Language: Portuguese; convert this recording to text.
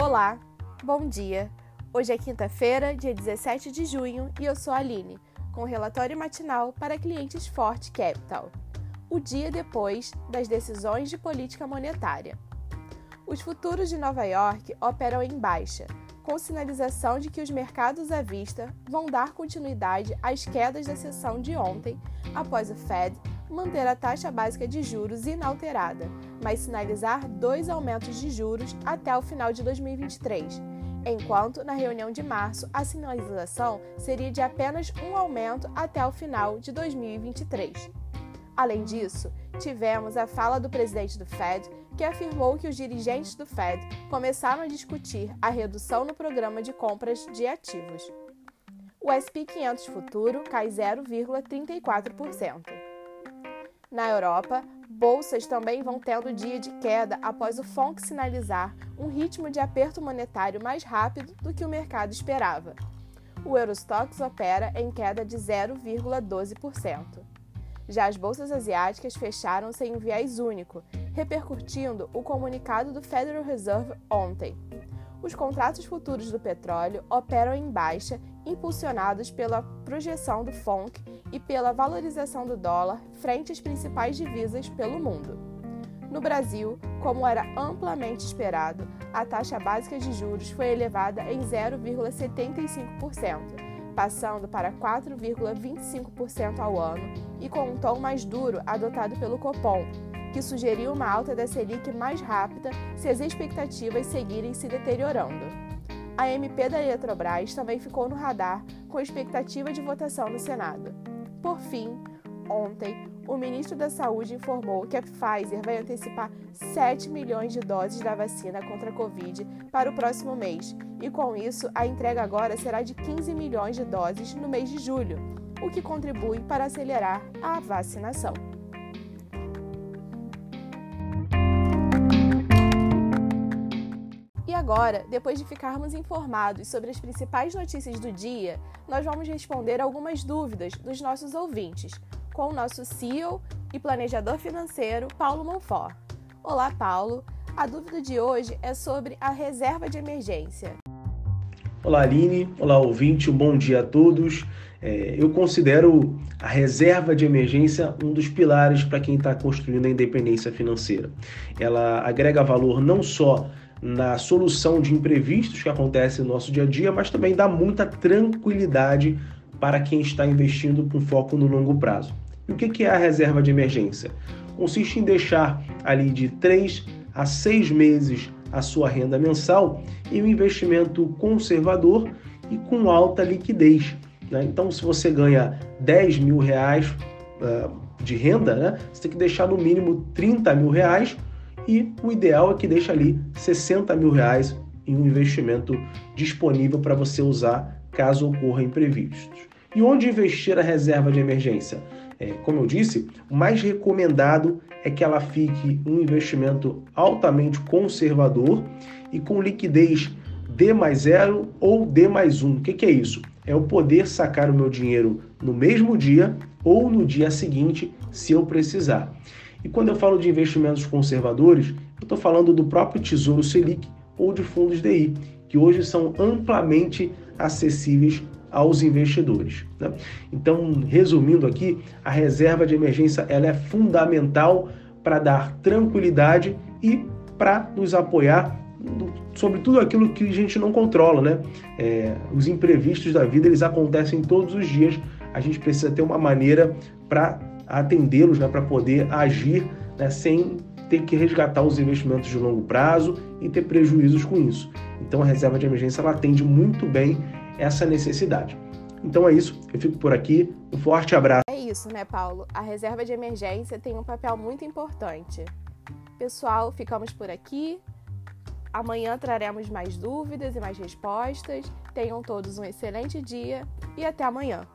Olá, bom dia. Hoje é quinta-feira, dia 17 de junho, e eu sou a Aline, com relatório matinal para clientes Forte Capital. O dia depois das decisões de política monetária. Os futuros de Nova York operam em baixa, com sinalização de que os mercados à vista vão dar continuidade às quedas da sessão de ontem, após o Fed manter a taxa básica de juros inalterada, mas sinalizar dois aumentos de juros até o final de 2023, enquanto na reunião de março a sinalização seria de apenas um aumento até o final de 2023. Além disso, tivemos a fala do presidente do Fed, que afirmou que os dirigentes do Fed começaram a discutir a redução no programa de compras de ativos. O SP 500 futuro cai 0,34%. Na Europa, bolsas também vão tendo dia de queda após o FONC sinalizar um ritmo de aperto monetário mais rápido do que o mercado esperava. O Eurostox opera em queda de 0,12%. Já as bolsas asiáticas fecharam sem um viés único, repercutindo o comunicado do Federal Reserve ontem. Os contratos futuros do petróleo operam em baixa, impulsionados pela projeção do FONC e pela valorização do dólar frente às principais divisas pelo mundo. No Brasil, como era amplamente esperado, a taxa básica de juros foi elevada em 0,75%, passando para 4,25% ao ano e com um tom mais duro adotado pelo Copom, que sugeriu uma alta da Selic mais rápida se as expectativas seguirem se deteriorando. A MP da Eletrobras também ficou no radar com expectativa de votação no Senado. Por fim, ontem, o ministro da Saúde informou que a Pfizer vai antecipar 7 milhões de doses da vacina contra a Covid para o próximo mês, e com isso a entrega agora será de 15 milhões de doses no mês de julho, o que contribui para acelerar a vacinação. Agora, depois de ficarmos informados sobre as principais notícias do dia, nós vamos responder algumas dúvidas dos nossos ouvintes com o nosso CEO e planejador financeiro, Paulo Monfort. Olá, Paulo. A dúvida de hoje é sobre a reserva de emergência. Olá, Aline. Olá, ouvinte. Um bom dia a todos. É, eu considero a reserva de emergência um dos pilares para quem está construindo a independência financeira. Ela agrega valor não só na solução de imprevistos que acontecem no nosso dia a dia, mas também dá muita tranquilidade para quem está investindo com foco no longo prazo. E o que é a reserva de emergência? Consiste em deixar ali de 3 a 6 meses a sua renda mensal em um investimento conservador e com alta liquidez. Né? Então, se você ganha 10 mil reais uh, de renda, né, você tem que deixar no mínimo 30 mil reais e o ideal é que deixe ali 60 mil reais em um investimento disponível para você usar caso ocorra imprevistos. E onde investir a reserva de emergência? É, como eu disse, o mais recomendado é que ela fique um investimento altamente conservador e com liquidez D mais zero ou D mais um. O que, que é isso? É eu poder sacar o meu dinheiro no mesmo dia ou no dia seguinte, se eu precisar. E quando eu falo de investimentos conservadores, eu estou falando do próprio Tesouro Selic ou de fundos DI, que hoje são amplamente acessíveis aos investidores. Né? Então, resumindo aqui, a reserva de emergência ela é fundamental para dar tranquilidade e para nos apoiar sobre tudo aquilo que a gente não controla, né? É, os imprevistos da vida eles acontecem todos os dias. A gente precisa ter uma maneira para atendê-los, né, para poder agir né, sem ter que resgatar os investimentos de longo prazo e ter prejuízos com isso. Então a reserva de emergência ela atende muito bem essa necessidade. Então é isso, eu fico por aqui. Um forte abraço. É isso, né, Paulo? A reserva de emergência tem um papel muito importante. Pessoal, ficamos por aqui. Amanhã traremos mais dúvidas e mais respostas. Tenham todos um excelente dia e até amanhã.